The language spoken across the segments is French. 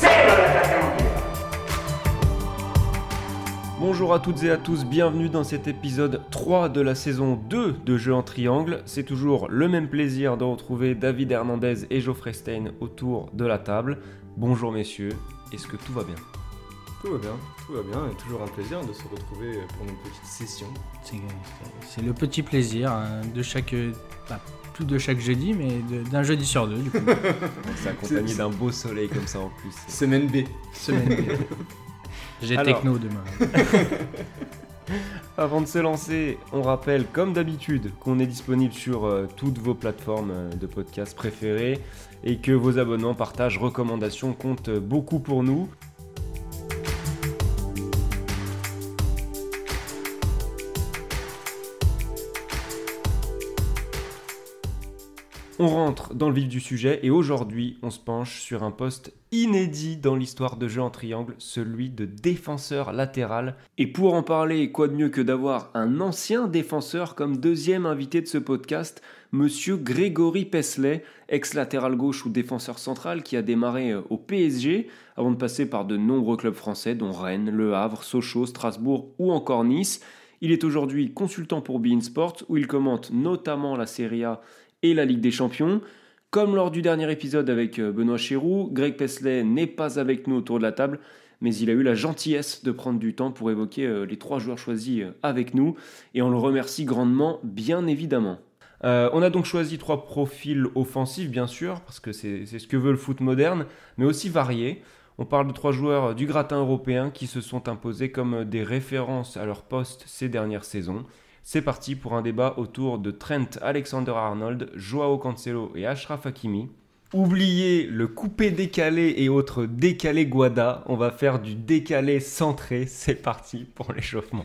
C'est le l'attaquant. Bonjour à toutes et à tous, bienvenue dans cet épisode 3 de la saison 2 de Jeux en Triangle. C'est toujours le même plaisir de retrouver David Hernandez et Geoffrey Stein autour de la table. Bonjour messieurs, est-ce que tout va bien? Tout va bien, tout va bien, et toujours un plaisir de se retrouver pour une petite session. C'est- C'est le petit plaisir hein, de chaque. Plus de chaque jeudi, mais d'un jeudi sur deux, du coup. C'est accompagné d'un beau soleil comme ça en plus. Semaine B. Semaine. J'ai Alors. techno demain. Avant de se lancer, on rappelle comme d'habitude qu'on est disponible sur euh, toutes vos plateformes euh, de podcast préférées et que vos abonnements, partages, recommandations comptent beaucoup pour nous. On rentre dans le vif du sujet et aujourd'hui on se penche sur un poste inédit dans l'histoire de jeu en triangle, celui de défenseur latéral. Et pour en parler, quoi de mieux que d'avoir un ancien défenseur comme deuxième invité de ce podcast, monsieur Grégory Pesley, ex-latéral gauche ou défenseur central qui a démarré euh, au PSG avant de passer par de nombreux clubs français dont Rennes, Le Havre, Sochaux, Strasbourg ou encore Nice. Il est aujourd'hui consultant pour Bein Sport où il commente notamment la Serie A et la Ligue des Champions. Comme lors du dernier épisode avec euh, Benoît Chéroux, Greg Pesley n'est pas avec nous autour de la table, mais il a eu la gentillesse de prendre du temps pour évoquer euh, les trois joueurs choisis euh, avec nous, et on le remercie grandement, bien évidemment. On a donc choisi trois profils offensifs, bien sûr, parce que c'est ce que veut le foot moderne, mais aussi variés. On parle de trois joueurs du gratin européen qui se sont imposés comme des références à leur poste ces dernières saisons. C'est parti pour un débat autour de Trent Alexander-Arnold, Joao Cancelo et Ashraf Hakimi. Oubliez le coupé décalé et autres décalé guada, on va faire du décalé centré. C'est parti pour l'échauffement.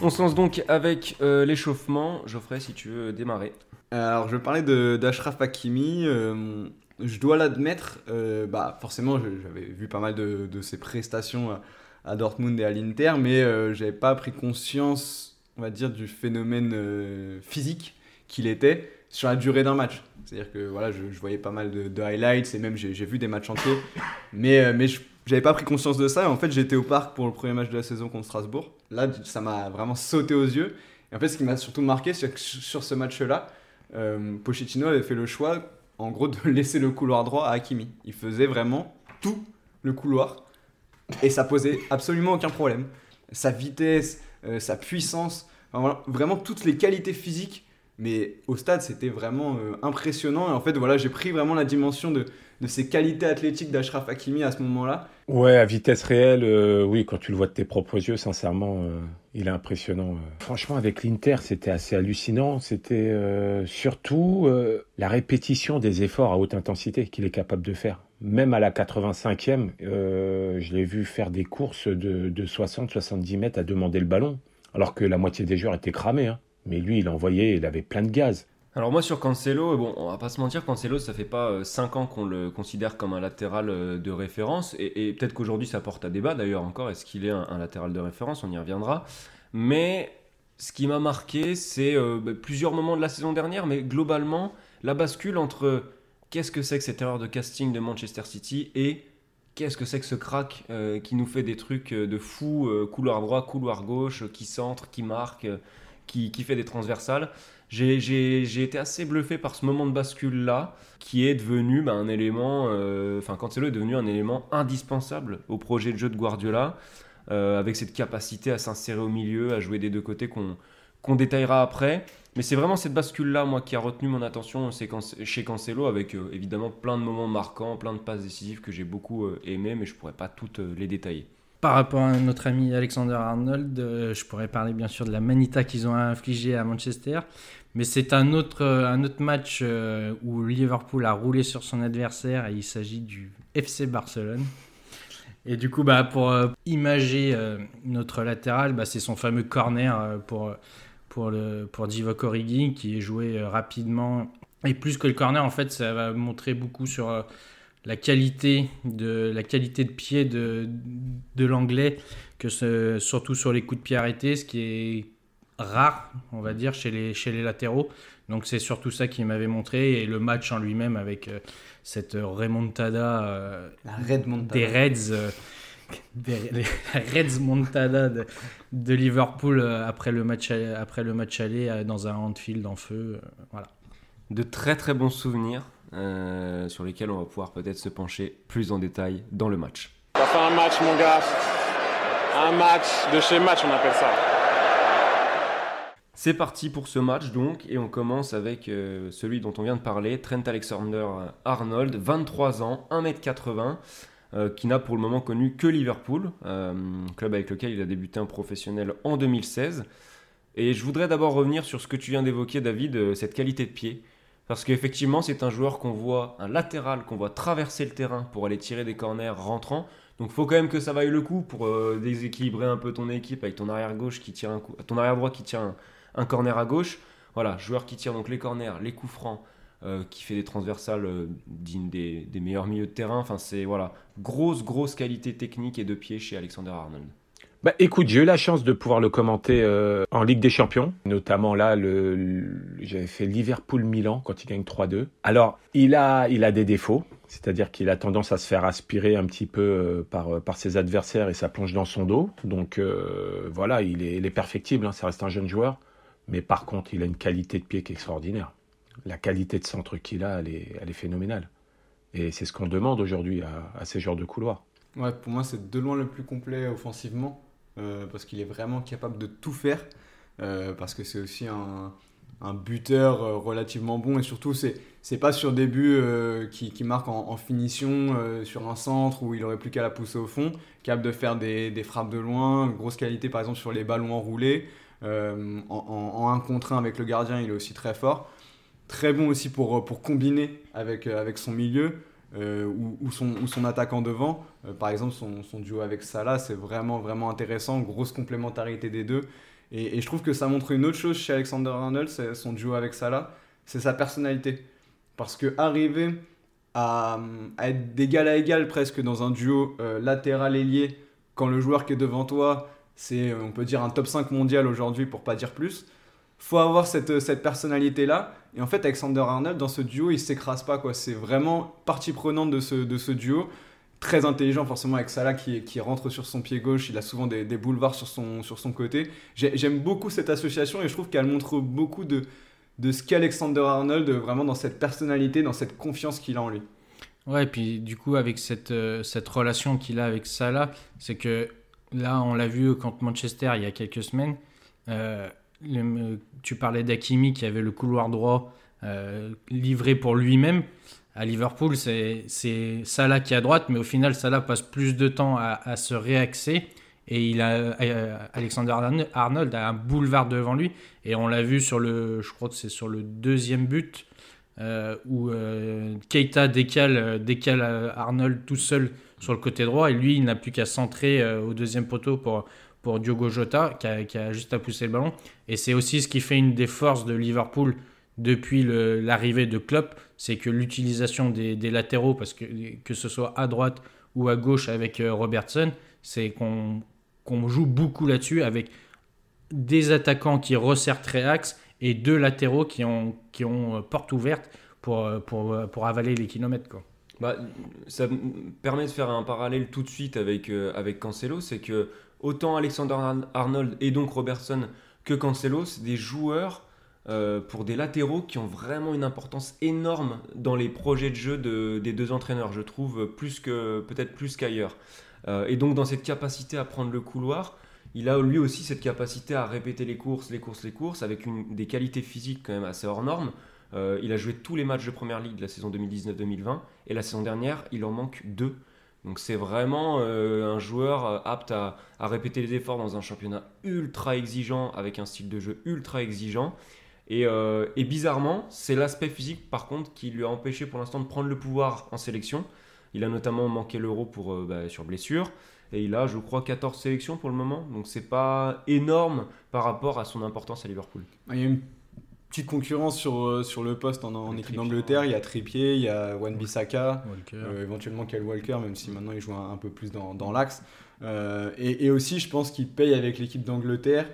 On se lance donc avec euh, l'échauffement. Geoffrey, si tu veux démarrer. Alors, je parlais d'Ashraf Hakimi. euh, je dois l'admettre, euh, bah, forcément, j'avais vu pas mal de, ses prestations à, Dortmund et à l'Inter, mais euh, j'avais pas pris conscience, on va dire, du phénomène euh, physique qu'il était sur la durée d'un match. C'est-à-dire que voilà, je, voyais pas mal de, highlights et même j'ai vu des matchs entiers, mais, euh, mais je- j'avais pas pris conscience de ça. Et en fait, j'étais au parc pour le premier match de la saison contre Strasbourg. Là, ça m'a vraiment sauté aux yeux. Et en fait, ce qui m'a surtout marqué, c'est que sur ce match-là, Pochettino avait fait le choix, en gros, de laisser le couloir droit à Hakimi. Il faisait vraiment tout le couloir et ça posait absolument aucun problème. Sa vitesse, euh, sa puissance, vraiment toutes les qualités physiques. Mais au stade, c'était vraiment euh, impressionnant. Et en fait, voilà, j'ai pris vraiment la dimension de, de ces qualités athlétiques d'Ashraf Hakimi à ce moment-là. Ouais, à vitesse réelle, euh, oui, quand tu le vois de tes propres yeux, sincèrement, euh, il est impressionnant. euh. Franchement, avec l'Inter, c'était assez hallucinant. C'était surtout la répétition des efforts à haute intensité qu'il est capable de faire. Même à la 85e, euh, je l'ai vu faire des courses de, de 60-70 mètres à demander le ballon, alors que la moitié des joueurs étaient cramés. hein. Mais lui, il envoyait, il avait plein de gaz. Alors moi sur Cancelo, bon, on va pas se mentir, Cancelo, ça fait pas 5 ans qu'on le considère comme un latéral euh, de référence, et, peut-être qu'aujourd'hui ça porte à débat d'ailleurs encore, est-ce qu'il est un, latéral de référence, on y reviendra. Mais ce qui m'a marqué, c'est euh, bah, plusieurs moments de la saison dernière, mais globalement, la bascule entre qu'est-ce que c'est que cette erreur de casting de Manchester City et qu'est-ce que c'est que ce crack euh, qui nous fait des trucs euh, de fou, euh, couloir droit, couloir gauche, euh, qui centre, qui marque, euh, qui, qui fait des transversales. J'ai- été assez bluffé par ce moment de bascule-là, qui est devenu bah, un élément, euh, enfin Cancelo est devenu un élément indispensable au projet de jeu de Guardiola, euh, avec cette capacité à s'insérer au milieu, à jouer des deux côtés qu'on détaillera après. Mais c'est vraiment cette bascule-là, moi, qui a retenu mon attention chez Cancelo, avec euh, évidemment plein de moments marquants, plein de passes décisives que j'ai beaucoup euh, aimé, mais je pourrais pas toutes les détailler. Par rapport à notre ami Alexander Arnold, euh, je pourrais parler bien sûr de la manita qu'ils ont infligée à Manchester. Mais c'est un autre, euh, un autre match euh, où Liverpool a roulé sur son adversaire et il s'agit du FC Barcelone. Et du coup, bah, pour imager notre latéral, bah, c'est son fameux corner pour, pour, le, pour Divock Origi qui est joué rapidement. Et plus que le corner, en fait, ça va montrer beaucoup sur la qualité de, la qualité de pied de, de l'anglais, que ce- surtout sur les coups de pied arrêtés, ce qui est rare, on va dire, chez les, chez les latéraux. Donc c'est surtout ça qui m'avait montré. Et le match en lui-même avec euh, cette remontada euh, La Red Montada. des Reds, euh, des- les Reds Montada de, de Liverpool euh, après le match, aller- après le match aller euh, dans un Anfield en feu. euh, voilà. De très très bons souvenirs euh, sur lesquels on va pouvoir peut-être se pencher plus en détail dans le match. Ça fait un match, mon gars. Un match de chez match, on appelle ça. C'est parti pour ce match donc, et on commence avec euh, celui dont on vient de parler, Trent Alexander-Arnold, 23 ans, 1m80, euh, qui n'a pour le moment connu que Liverpool, euh, club avec lequel il a débuté en professionnel en 2016. Et je voudrais d'abord revenir sur ce que tu viens d'évoquer, David, euh, cette qualité de pied. Parce qu'effectivement, c'est un joueur qu'on voit, un latéral, qu'on voit traverser le terrain pour aller tirer des corners rentrants. Donc faut quand même que ça vaille le coup pour euh, déséquilibrer un peu ton équipe avec ton arrière gauche qui tire un coup, ton arrière droit qui tire un, un corner à gauche. Voilà, joueur qui tire donc les corners, les coups francs, euh, qui fait des transversales euh, dignes des, des meilleurs milieux de terrain. Enfin, c'est voilà, grosse, grosse qualité technique et de pied chez Alexander Arnold. Bah, écoute, j'ai eu la chance de pouvoir le commenter euh, en Ligue des Champions, notamment là, j'avais fait Liverpool-Milan quand il gagne 3-2. Alors, il a, il a des défauts, c'est-à-dire qu'il a tendance à se faire aspirer un petit peu euh, par, par ses adversaires et ça plonge dans son dos. Donc euh, voilà, il est, perfectible, hein, ça reste un jeune joueur, mais par contre, il a une qualité de pied qui est extraordinaire. La qualité de centre qu'il a, elle est, elle est phénoménale. Et c'est ce qu'on demande aujourd'hui à, ces joueurs de couloir. Ouais, pour moi, c'est de loin le plus complet offensivement, euh, parce qu'il est vraiment capable de tout faire, euh, parce que c'est aussi un, buteur euh, relativement bon, et surtout, c'est, c'est pas sur des buts euh, qui, qui marquent en, finition, euh, sur un centre où il aurait plus qu'à la pousser au fond, capable de faire des, des frappes de loin, grosse qualité par exemple sur les ballons enroulés, euh, en, en, en un contre un avec le gardien, il est aussi très fort. Très bon aussi pour, pour combiner avec, euh, avec son milieu euh, ou, ou son, ou son attaquant devant. Euh, par exemple, son, duo avec Salah, c'est vraiment, vraiment intéressant. Grosse complémentarité des deux. Et, je trouve que ça montre une autre chose chez Alexander Arnold, son duo avec Salah, c'est sa personnalité. Parce que arriver à, être d'égal à égal presque dans un duo euh, latéral ailier, quand le joueur qui est devant toi, c'est, on peut dire, un top 5 mondial aujourd'hui, pour pas dire plus, faut avoir cette, cette personnalité-là. Et en fait, Alexander Arnold, dans ce duo, il s'écrase pas. quoi. C'est vraiment partie prenante de ce, de ce duo. Très intelligent, forcément, avec Salah qui, qui rentre sur son pied gauche. Il a souvent des, des boulevards sur son, sur son côté. J'ai- J'aime beaucoup cette association et je trouve qu'elle montre beaucoup de, de ce qu'est Alexander Arnold, vraiment dans cette personnalité, dans cette confiance qu'il a en lui. Ouais, et puis du coup, avec cette, euh, cette relation qu'il a avec Salah, c'est que là, on l'a vu contre Manchester il y a quelques semaines. euh, le- tu parlais d'Akimi qui avait le couloir droit euh, livré pour lui-même. À Liverpool, c'est Salah qui est à droite, mais au final, Salah passe plus de temps à, se réaxer. Et il a, euh, Alexander Arnold- a un boulevard devant lui. Et on l'a vu sur le, je crois que sur le deuxième but, euh, où euh, Keita décale, euh, décale euh, Arnold tout seul sur le côté droit. Et lui, il n'a plus qu'à centrer euh, au deuxième poteau pour, pour Diogo Jota, qui a, juste à pousser le ballon. Et c'est aussi ce qui fait une des forces de Liverpool depuis l'arrivée de Klopp, c'est que l'utilisation des, latéraux, parce que que ce soit à droite ou à gauche avec euh, Robertson, c'est qu'on joue beaucoup là-dessus avec des attaquants qui resserrent très axe et deux latéraux qui ont, qui ont euh, porte ouverte pour, euh, pour, pour avaler les kilomètres. Quoi. Bah, ça me permet de faire un parallèle tout de suite avec, avec Cancelo, c'est que autant Alexander Ar- Arnold et donc Robertson que Cancelo, c'est des joueurs euh, pour des latéraux qui ont vraiment une importance énorme dans les projets de jeu de- des deux entraîneurs, je trouve, plus que peut-être plus qu'ailleurs. Euh, et donc dans cette capacité à prendre le couloir, il a lui aussi cette capacité à répéter les courses, les courses, les courses, avec des qualités physiques quand même assez hors normes. Euh, il a joué tous les matchs de première ligue de la saison 2019-2020 et la saison dernière, il en manque deux. Donc c'est vraiment euh, un joueur euh, apte à, répéter les efforts dans un championnat ultra exigeant, avec un style de jeu ultra exigeant. Et, euh, et bizarrement, c'est l'aspect physique par contre qui lui a empêché pour l'instant de prendre le pouvoir en sélection. Il a notamment manqué l'euro pour bah, sur blessure. Et il a, je crois, 14 sélections pour le moment. Donc c'est pas énorme par rapport à son importance à Liverpool. Il y a une petite concurrence sur, euh, sur le poste en, en équipe d'Angleterre. Il y a Trippier, il y a Wan Bissaka, euh, éventuellement Kyle Walker, même si maintenant il joue un, un peu plus dans, dans l'axe. Euh, et, et aussi, je pense qu'il paye avec l'équipe d'Angleterre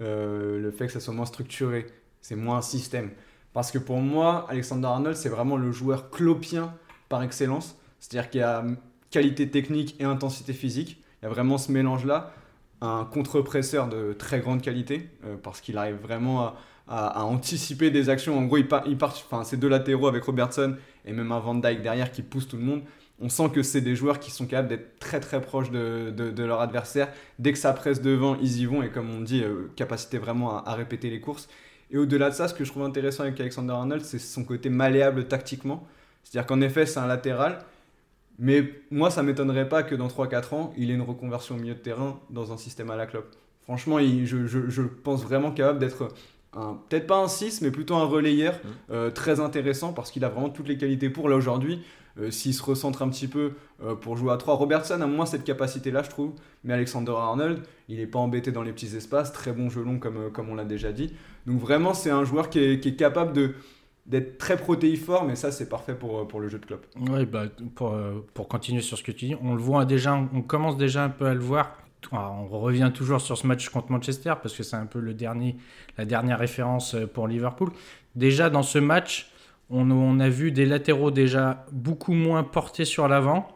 euh, le fait que ça soit moins structuré. C'est moins un système. Parce que pour moi, Alexander Arnold, c'est vraiment le joueur clopien par excellence. C'est-à-dire qu'il y a qualité technique et intensité physique. Il y a vraiment ce mélange-là. Un contre-presseur de très grande qualité, parce qu'il arrive vraiment à, à- anticiper des actions. En gros, il part, il part, enfin, c'est deux latéraux avec Robertson et même un Van Dyke derrière qui pousse tout le monde. On sent que c'est des joueurs qui sont capables d'être très très proches de, de- leur adversaire. Dès que ça presse devant, ils y vont et comme on dit, euh, capacité vraiment à, répéter les courses. Et au-delà de ça, ce que je trouve intéressant avec Alexander Arnold, c'est son côté malléable tactiquement. C'est-à-dire qu'en effet, c'est un latéral, mais moi, ça m'étonnerait pas que dans 3-4 ans, il ait une reconversion au milieu de terrain dans un système à la clope. Franchement, je, je- pense vraiment capable d'être peut-être pas un 6, mais plutôt un relayeur euh, très intéressant parce qu'il a vraiment toutes les qualités pour là aujourd'hui. Euh, S'il se recentre un petit peu euh, pour jouer à 3, Robertson a moins cette capacité-là, je trouve. Mais Alexander Arnold, il n'est pas embêté dans les petits espaces, très bon jeu long comme, comme on l'a déjà dit. Donc vraiment, c'est un joueur qui est, qui est capable de d'être très protéiforme et ça c'est parfait pour, pour le jeu de Klopp. Ouais, bah, pour, pour continuer sur ce que tu dis, on le voit déjà, on commence déjà un peu à le voir. Ah, On revient toujours sur ce match contre Manchester parce que c'est un peu le dernier, la dernière référence euh, pour Liverpool. Déjà dans ce match, on, a vu des latéraux déjà beaucoup moins portés sur l'avant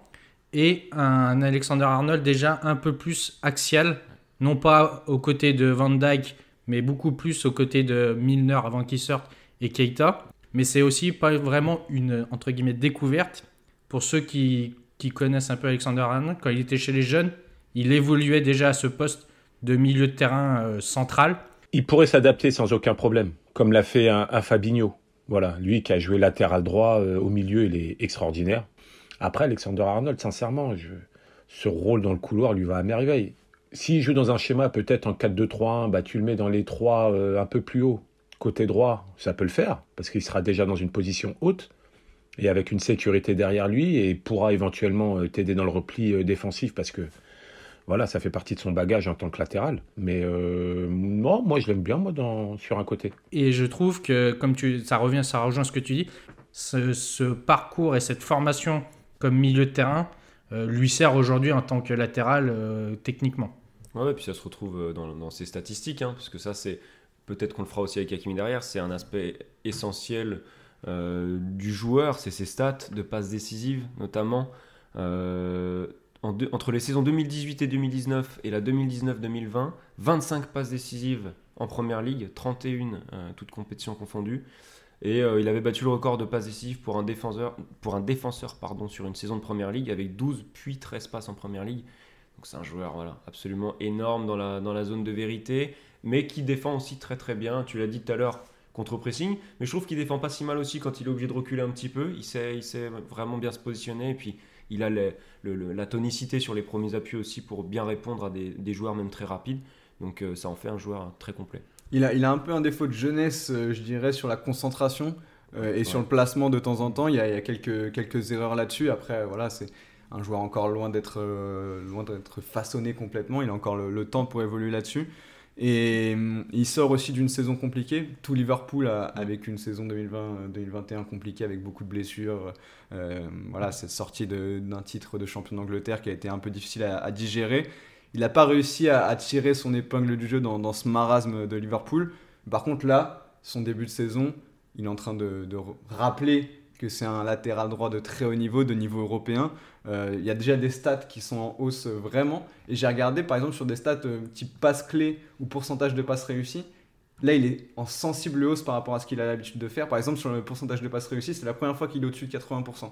et un Alexander Arnold déjà un peu plus axial, non pas aux côtés de Van Dyke, mais beaucoup plus aux côtés de Milner avant qu'il sorte et Keita. Mais c'est aussi pas vraiment une entre guillemets découverte pour ceux qui connaissent un peu Alexander Arnold. Quand il était chez les jeunes, il évoluait déjà à ce poste de milieu de terrain euh, central. Il pourrait s'adapter sans aucun problème, comme l'a fait un, un Fabinho. Voilà, lui qui a joué latéral droit euh, au milieu, il est extraordinaire. Après, Alexander Arnold, sincèrement, je- ce rôle dans le couloir lui va à merveille. S'il joue dans un schéma peut-être en 4-2-3-1, bah, tu le mets dans les trois euh, un peu plus haut, côté droit, ça peut le faire, parce qu'il sera déjà dans une position haute, et avec une sécurité derrière lui, et pourra éventuellement t'aider dans le repli défensif, parce que voilà, ça fait partie de son bagage en tant que latéral. Mais euh, non, moi je l'aime bien moi dans, sur un côté. Et je trouve que, comme tu, ça revient, ça rejoint ce que tu dis, ce, ce parcours et cette formation comme milieu de terrain euh, lui sert aujourd'hui en tant que latéral euh, techniquement. Ouais, et puis ça se retrouve dans, dans ses statistiques, hein, parce que ça, c'est peut-être qu'on le fera aussi avec Hakimi derrière, c'est un aspect essentiel euh, du joueur, c'est ses stats de passes décisives notamment. Euh, entre les saisons 2018 et 2019 et la 2019-2020, 25 passes décisives en première ligue, 31 euh, toutes compétitions confondues. Et euh, il avait battu le record de passes décisives pour un défenseur, pour un défenseur pardon, sur une saison de première ligue avec 12 puis 13 passes en première ligue. Donc c'est un joueur voilà, absolument énorme dans la, dans la zone de vérité, mais qui défend aussi très très bien. Tu l'as dit tout à l'heure, contre-pressing, mais je trouve qu'il défend pas si mal aussi quand il est obligé de reculer un petit peu. Il sait, il sait vraiment bien se positionner, et puis il a les- le- le- la tonicité sur les premiers appuis aussi pour bien répondre à des, des joueurs même très rapides. Donc euh, ça en fait un joueur très complet. Il a, il a un peu un défaut de jeunesse, euh, je dirais, sur la concentration euh, et sur le placement de temps en temps. Il y a, il y a quelques, quelques erreurs là-dessus. Après, voilà, c'est un joueur encore loin d'être loin d'être façonné complètement. Il a encore le, le temps pour évoluer là-dessus. Et hum, il sort aussi d'une saison compliquée. Tout Liverpool a, a vécu une saison 2020-2021 compliquée avec beaucoup de blessures. Euh, voilà, cette sortie d'un titre de champion d'Angleterre qui a été un peu difficile à, digérer. Il n'a pas réussi à, tirer son épingle du jeu dans, ce marasme de Liverpool. Par contre, là, son début de saison, il est en train de rappeler que c'est un latéral droit de très haut niveau, de niveau européen. Euh, Il y a déjà des stats qui sont en hausse euh, vraiment. Et j'ai regardé par exemple sur des stats euh, type passe clé ou pourcentage de passes réussies. Là, il est en sensible hausse par rapport à ce qu'il a l'habitude de faire. Par exemple, sur le pourcentage de passes réussies, c'est la première fois qu'il est au-dessus de 80%.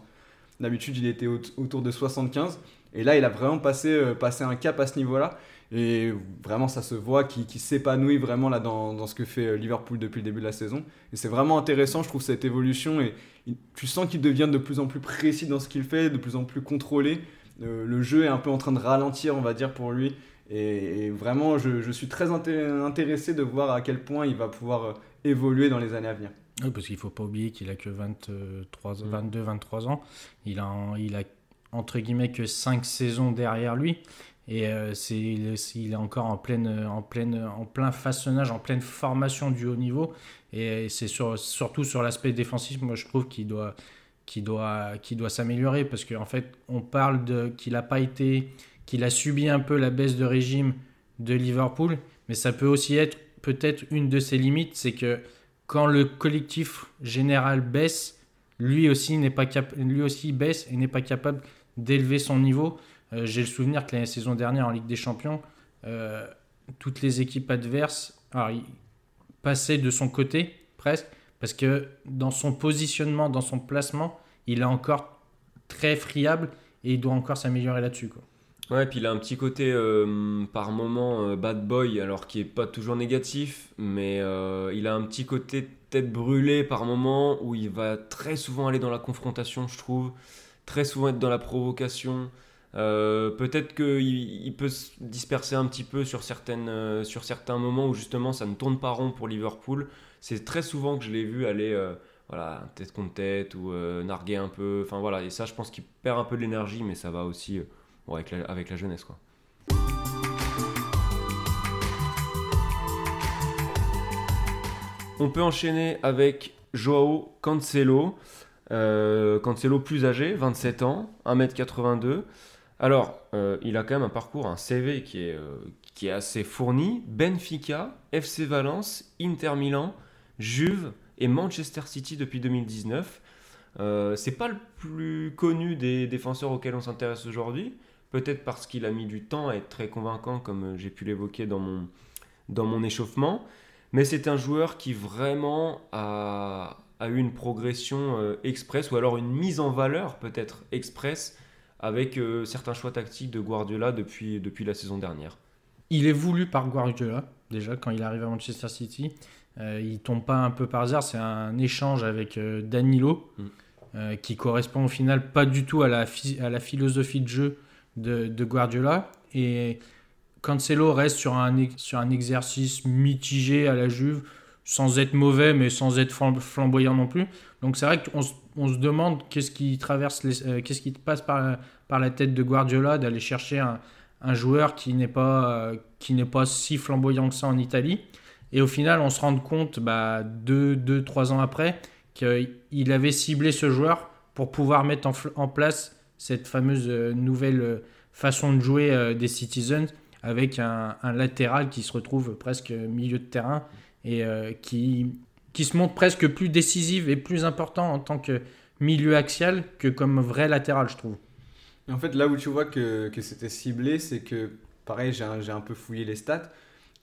D'habitude, il était au- autour de 75%. Et là, il a vraiment passé, passé un cap à ce niveau-là. Et vraiment, ça se voit qu'il qu'il s'épanouit vraiment là dans, dans ce que fait euh, Liverpool depuis le début de la saison. Et c'est vraiment intéressant, je trouve, cette évolution. Et tu sens qu'il devient de plus en plus précis dans ce qu'il fait, de plus en plus contrôlé. Euh, le jeu est un peu en train de ralentir, on va dire, pour lui. Et, et vraiment, je, je suis très inté- intéressé de voir à quel point il va pouvoir euh, évoluer dans les années à venir. Oui, parce qu'il faut pas oublier qu'il a que 23, Mm. 22, 23 ans. Il a, il a entre guillemets que 5 saisons derrière lui. Et euh, c'est, il, est, encore en, pleine, en, pleine, en plein façonnage, en pleine formation du haut niveau. Et c'est sur, surtout sur l'aspect défensif, moi je trouve qu'il doit, qu'il doit, qu'il doit s'améliorer. Parce qu'en fait, on parle de, qu'il n'a pas été, qu'il a subi un peu la baisse de régime de Liverpool. Mais ça peut aussi être peut-être une de ses limites, c'est que quand le collectif général baisse, lui aussi, n'est pas lui aussi baisse et n'est pas capable d'élever son niveau. Euh, J'ai le souvenir que la saison dernière en Ligue des Champions, euh, toutes les équipes adverses alors, passaient de son côté presque, parce que dans son positionnement, dans son placement, il est encore très friable et il doit encore s'améliorer là-dessus. Ouais, puis il a un petit côté euh, par moment bad boy, alors qui est pas toujours négatif, mais il a un petit côté tête brûlée par moment où il va très souvent aller dans la confrontation, je trouve, très souvent être dans la provocation. Euh, Peut-être qu'il il peut se disperser un petit peu sur, certaines, euh, sur certains moments où justement ça ne tourne pas rond pour Liverpool. C'est très souvent que je l'ai vu aller euh, voilà, tête contre tête ou narguer un peu. Enfin voilà, et ça je pense qu'il perd un peu de l'énergie, mais ça va aussi. Bon, avec, la, avec la jeunesse, quoi. On peut enchaîner avec Joao Cancelo. Euh, Cancelo plus âgé, 27 ans, 1m82. Alors, euh, il a quand même un parcours, un CV qui est, euh, qui est assez fourni. Benfica, FC Valence, Inter Milan, Juve et Manchester City depuis 2019. Euh, c'est pas le plus connu des défenseurs auxquels on s'intéresse aujourd'hui. Peut-être parce qu'il a mis du temps à être très convaincant, comme euh, j'ai pu l'évoquer dans mon, dans mon échauffement. Mais c'est un joueur qui vraiment a, a eu une progression euh, express, ou alors une mise en valeur peut-être express, avec euh, certains choix tactiques de Guardiola depuis, depuis la saison dernière. Il est voulu par Guardiola, déjà, quand il arrive à Manchester City. Euh, il tombe pas un peu par hasard, c'est un échange avec euh, Danilo, Mm. euh, qui correspond au final pas du tout à la, à la philosophie de jeu de, de Guardiola. Et Cancelo reste sur un, sur un exercice mitigé à la Juve, sans être mauvais, mais sans être flam- flamboyant non plus. Donc c'est vrai qu'on on se demande qu'est-ce qui traverse, euh, qu'est-ce qui passe par, la- tête de Guardiola d'aller chercher un, joueur qui n'est pas, euh, qui n'est pas si flamboyant que ça en Italie. Et au final, on se rend compte, bah, deux, deux, trois ans après, qu'il avait ciblé ce joueur pour pouvoir mettre en, place cette fameuse euh, nouvelle façon de jouer des Citizens avec un, un latéral qui se retrouve presque milieu de terrain et euh, qui, qui se montre presque plus décisif et plus important en tant que milieu axial que comme vrai latéral, je trouve. Et en fait, là où tu vois que, que c'était ciblé, c'est que, pareil, j'ai un, j'ai un peu fouillé les stats.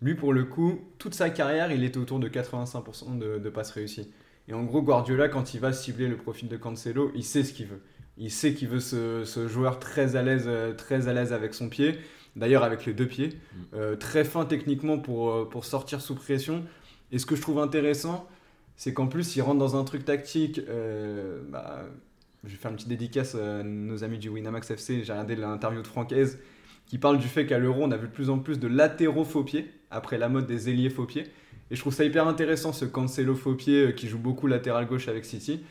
Lui, pour le coup, toute sa carrière, il était autour de 85% de, de passes réussies. Et en gros, Guardiola, quand il va cibler le profil de Cancelo, il sait ce qu'il veut. Il sait qu'il veut ce, ce joueur très à l'aise, très à l'aise avec son pied. D'ailleurs, avec les deux pieds, euh, très fin techniquement pour, euh, pour sortir sous pression. Et ce que je trouve intéressant, c'est qu'en plus, il rentre dans un truc tactique. euh, bah, je vais faire une petite dédicace à nos amis du Winamax FC. J'ai regardé l'interview de Francaise qui parle du fait qu'à l'Euro, on a vu de plus en plus de latéraux faux après la mode des ailiers faux. Et je trouve ça hyper intéressant ce Cancelo faux pied euh, qui joue beaucoup latéral gauche avec City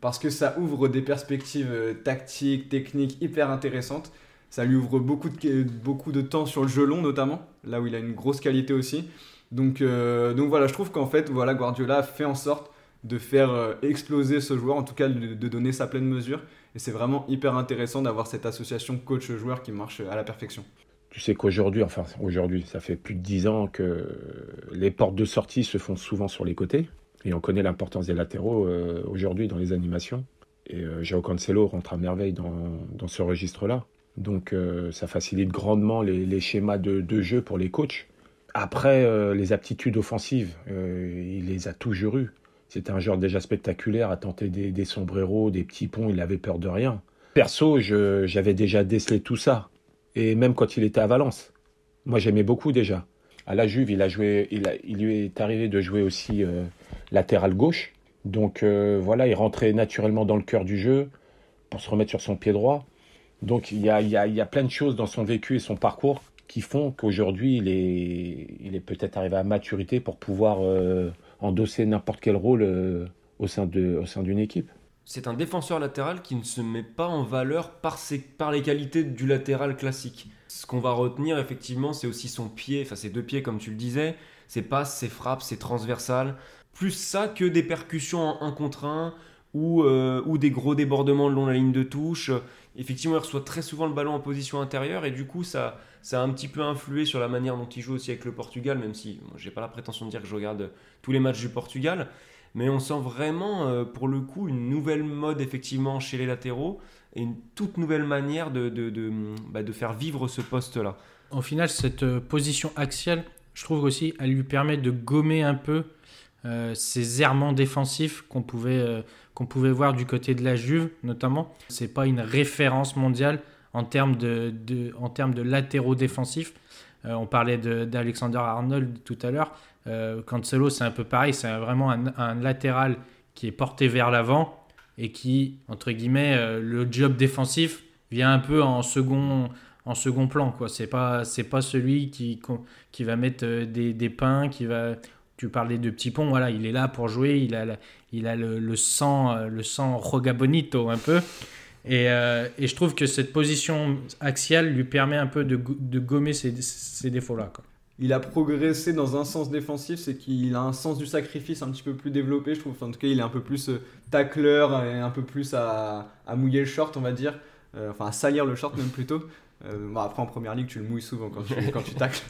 parce que ça ouvre des perspectives euh, tactiques, techniques hyper intéressantes. Ça lui ouvre beaucoup de, beaucoup de temps sur le jeu long notamment, là où il a une grosse qualité aussi. Donc, euh, donc voilà, je trouve qu'en fait, voilà, Guardiola fait en sorte de faire euh, exploser ce joueur, en tout cas de, donner sa pleine mesure. Et c'est vraiment hyper intéressant d'avoir cette association coach-joueur qui marche à la perfection. Tu sais qu'aujourd'hui, enfin aujourd'hui, ça fait plus de dix ans que les portes de sortie se font souvent sur les côtés. Et on connaît l'importance des latéraux euh, aujourd'hui dans les animations. Et euh, Joao Cancelo rentre à merveille dans, ce registre-là. Donc ça facilite grandement les, les schémas de, de, jeu pour les coachs. Après, euh, les aptitudes offensives, euh, il les a toujours eues. C'était un joueur déjà spectaculaire à tenter des, sombreros, des petits ponts, il avait peur de rien. Perso, j'avais déjà décelé tout ça. Et même quand il était à Valence. Moi, j'aimais beaucoup déjà. À la Juve, il, a joué, il, il lui est arrivé de jouer aussi euh, latéral gauche. Donc voilà, il rentrait naturellement dans le cœur du jeu pour se remettre sur son pied droit. Donc y a, y, a, il y a plein de choses dans son vécu et son parcours qui font qu'aujourd'hui il est, il est peut-être arrivé à maturité pour pouvoir euh, endosser n'importe quel rôle euh, au sein d'une équipe. C'est un défenseur latéral qui ne se met pas en valeur par, ses, par les qualités du latéral classique. Ce qu'on va retenir effectivement, c'est aussi son pied, enfin ses deux pieds comme tu le disais, ses passes, ses frappes, ses transversales. Plus ça que des percussions en 1 contre 1 ou, euh, ou des gros débordements le long de la ligne de touche. Effectivement, il reçoit très souvent le ballon en position intérieure et du coup, ça, ça a un petit peu influé sur la manière dont il joue aussi avec le Portugal, même si je n'ai pas la prétention de dire que je regarde tous les matchs du Portugal. Mais on sent vraiment, euh, pour le coup, une nouvelle mode effectivement chez les latéraux et une toute nouvelle manière de, de, de, bah, de faire vivre ce poste-là. Au final, cette euh, position axiale, je trouve aussi, elle lui permet de gommer un peu euh, ces errements défensifs qu'on pouvait, euh, qu'on pouvait voir du côté de la Juve, notamment. C'est pas une référence mondiale en termes de, en termes de latéraux défensifs. Euh, on parlait d'Alexander Arnold tout à l'heure. Cancelo, c'est un peu pareil. C'est vraiment un, latéral qui est porté vers l'avant et qui, entre guillemets, le job défensif vient un peu en second, en second plan. quoi. C'est pas, pas celui qui, qui va mettre des, des pains, qui va tu parlais de Petit Pont, voilà, il est là pour jouer, il a, il a le, le sang, le sang rogabonito un peu. Et, euh, et, je trouve que cette position axiale lui permet un peu de, de gommer ces, ces défauts-là. Il a progressé dans un sens défensif, c'est qu'il a un sens du sacrifice un petit peu plus développé, je trouve. En tout cas, il est un peu plus euh, tacleur et un peu plus à, à mouiller le short, on va dire. Euh, enfin, à salir le short même plutôt. Bon, après, en première ligue, tu le mouilles souvent quand tu, quand tu tacles.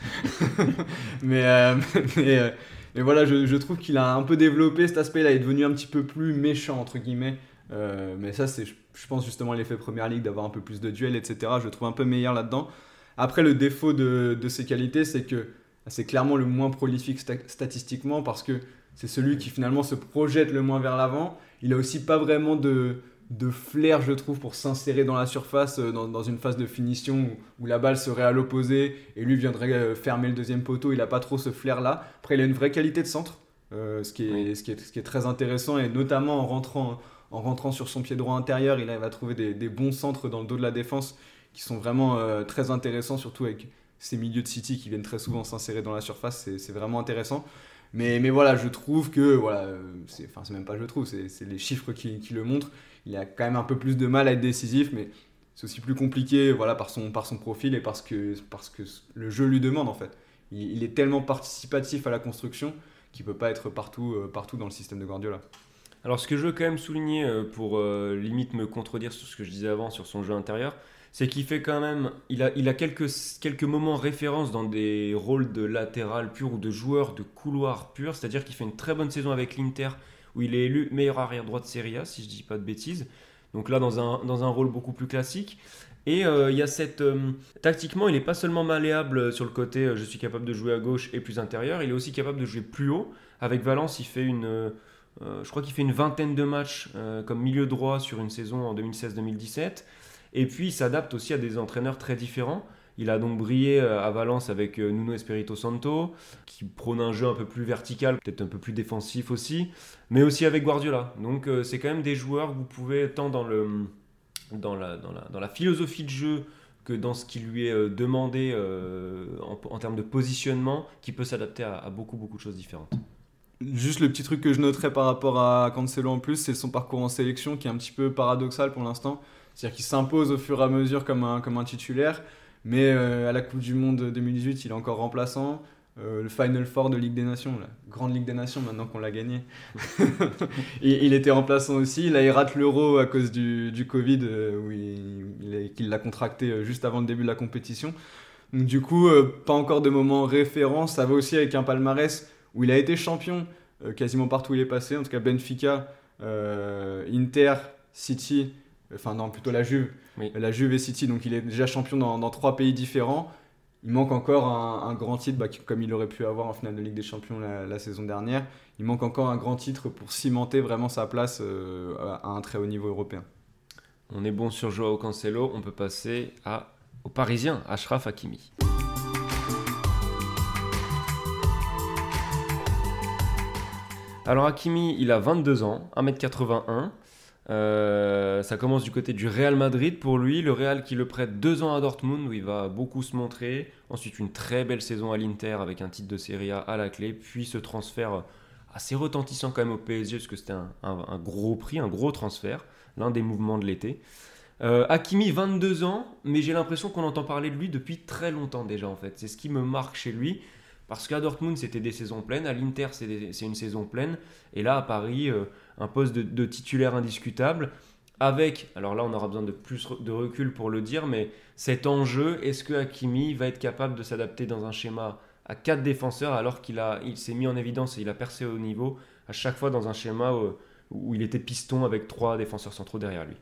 mais, mais, mais, voilà, je, trouve qu'il a un peu développé cet aspect-là. Il est devenu un petit peu plus méchant, entre guillemets. Euh, mais ça, c'est, je pense justement l'effet première ligue d'avoir un peu plus de duels, etc. Je trouve un peu meilleur là-dedans. Après, le défaut de, ses qualités, c'est que c'est clairement le moins prolifique sta statistiquement parce que c'est celui qui finalement se projette le moins vers l'avant. Il a aussi pas vraiment de, de flair, je trouve, pour s'insérer dans la surface dans, dans, une phase de finition où, où la balle serait à l'opposé et lui viendrait fermer le deuxième poteau. Il n'a pas trop ce flair-là. Après, il a une vraie qualité de centre, euh, ce, qui est, oui. ce, qui est, ce qui est très intéressant et notamment en rentrant en rentrant sur son pied droit intérieur, il va trouver des, des, bons centres dans le dos de la défense qui sont vraiment euh, très intéressants, surtout avec ces milieux de City qui viennent très souvent s'insérer dans la surface, c'est vraiment intéressant. Mais, mais, voilà, je trouve que, voilà, c'est enfin, même pas je trouve, c'est les chiffres qui, qui, le montrent. Il a quand même un peu plus de mal à être décisif, mais c'est aussi plus compliqué voilà, par, son, par son profil et parce que, parce que le jeu lui demande en fait. Il, est tellement participatif à la construction qu'il peut pas être partout, euh, partout dans le système de Guardiola. Alors ce que je veux quand même souligner euh, pour euh, limite me contredire sur ce que je disais avant sur son jeu intérieur, c'est qu'il fait quand même, il a, il a quelques, quelques moments référence dans des rôles de latéral pur ou de joueur de couloir pur, c'est-à-dire qu'il fait une très bonne saison avec l'Inter où il est élu meilleur arrière droit de Serie A si je dis pas de bêtises. Donc là dans un, dans rôle beaucoup plus classique. Et euh, il y a cette. Euh, tactiquement, il n'est pas seulement malléable sur le côté euh, je suis capable de jouer à gauche et plus intérieur, il est aussi capable de jouer plus haut. Avec Valence, il fait une. Je crois qu'il fait une vingtaine de matchs comme milieu droit sur une saison en 2016-2017. Et puis il s'adapte aussi à des entraîneurs très différents. Il a donc brillé à Valence avec Nuno Espirito Santo, qui prône un jeu un peu plus vertical, peut-être un peu plus défensif aussi, mais aussi avec Guardiola. Donc c'est quand même des joueurs que vous pouvez, tant dans le dans la, dans, la, dans la philosophie de jeu que dans ce qui lui est euh, demandé euh, en, en, termes de positionnement, qui peut s'adapter à, à, beaucoup, beaucoup de choses différentes. Juste le petit truc que je noterais par rapport à Cancelo en plus, c'est son parcours en sélection qui est un petit peu paradoxal pour l'instant. C'est-à-dire qu'il s'impose au fur et à mesure comme un, comme un titulaire, mais euh, à la Coupe du Monde 2018, il est encore remplaçant. Euh, le Final Four de Ligue des Nations, la grande Ligue des Nations maintenant qu'on l'a gagné. il, il, était remplaçant aussi. Là, il rate l'Euro à cause du, du Covid, euh, où il, il l'a contracté juste avant le début de la compétition. Donc, du coup, euh, pas encore de moment référent. Ça va aussi avec un palmarès où il a été champion quasiment partout où il est passé. En tout cas, Benfica, Inter, City, enfin non, plutôt la Juve. Oui. La Juve et City, donc il est déjà champion dans, dans trois pays différents il manque encore un, un grand titre, bah, comme il aurait pu avoir en finale de Ligue des Champions la, la, saison dernière. Il manque encore un grand titre pour cimenter vraiment sa place euh, à un très haut niveau européen. On est bon sur Joao Cancelo, on peut passer à, au Parisien, Ashraf Hakimi. Alors Hakimi, il a 22 ans, 1m81. Euh, ça commence du côté du Real Madrid pour lui. Le Real qui le prête deux ans à Dortmund où il va beaucoup se montrer. Ensuite, une très belle saison à l'Inter avec un titre de Serie A à la clé. Puis ce transfert assez retentissant quand même au PSG parce que c'était un, gros prix, un gros transfert. L'un des mouvements de l'été. Euh, Hakimi, 22 ans, mais j'ai l'impression qu'on entend parler de lui depuis très longtemps déjà en fait. C'est ce qui me marque chez lui. Parce qu'à Dortmund, c'était des saisons pleines. À l'Inter, c'est une saison pleine. Et là, à Paris, euh, un poste de, titulaire indiscutable. Avec, alors là, on aura besoin de plus de recul pour le dire, mais cet enjeu, est-ce que Hakimi va être capable de s'adapter dans un schéma à quatre défenseurs alors qu'il il s'est mis en évidence et il a percé au niveau à chaque fois dans un schéma où, il était piston avec trois défenseurs centraux derrière lui?